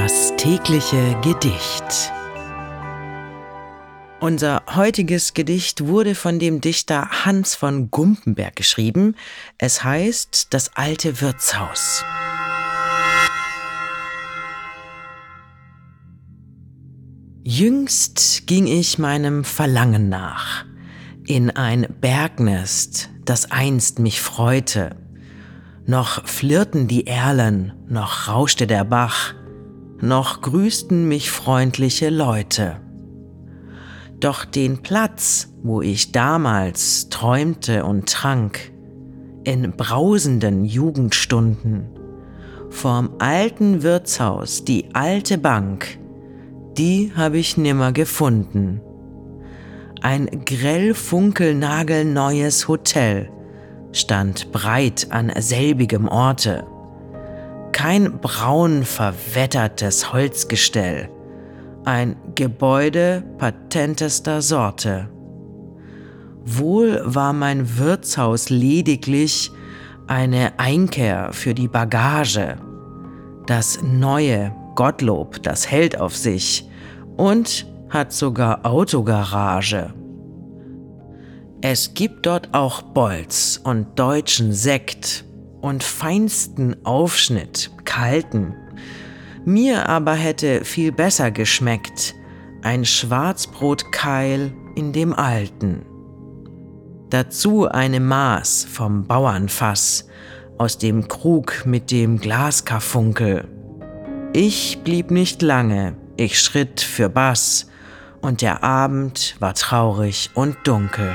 Das tägliche Gedicht. Unser heutiges Gedicht wurde von dem Dichter Hans von Gumpenberg geschrieben. Es heißt Das alte Wirtshaus. Jüngst ging ich meinem Verlangen nach, in ein Bergnest, das einst mich freute. Noch flirrten die Erlen, noch rauschte der Bach, noch grüßten mich freundliche Leute. Doch den Platz, wo ich damals träumte und trank, in brausenden Jugendstunden, vorm alten Wirtshaus die alte Bank, die habe ich nimmer gefunden. Ein grell funkelnagelneues Hotel stand breit an selbigem Orte. Kein braun verwettertes Holzgestell, ein Gebäude patentester Sorte. Wohl war mein Wirtshaus lediglich eine Einkehr für die Bagage. Das neue Gottlob, das hält auf sich, und hat sogar Autogarage. Es gibt dort auch Bolz und deutschen Sekt und feinsten Aufschnitt, kalten. Mir aber hätte viel besser geschmeckt ein Schwarzbrotkeil in dem alten. Dazu eine Maß vom Bauernfass aus dem Krug mit dem Glaskarfunkel. Ich blieb nicht lange, ich schritt für Bass, und der Abend war traurig und dunkel.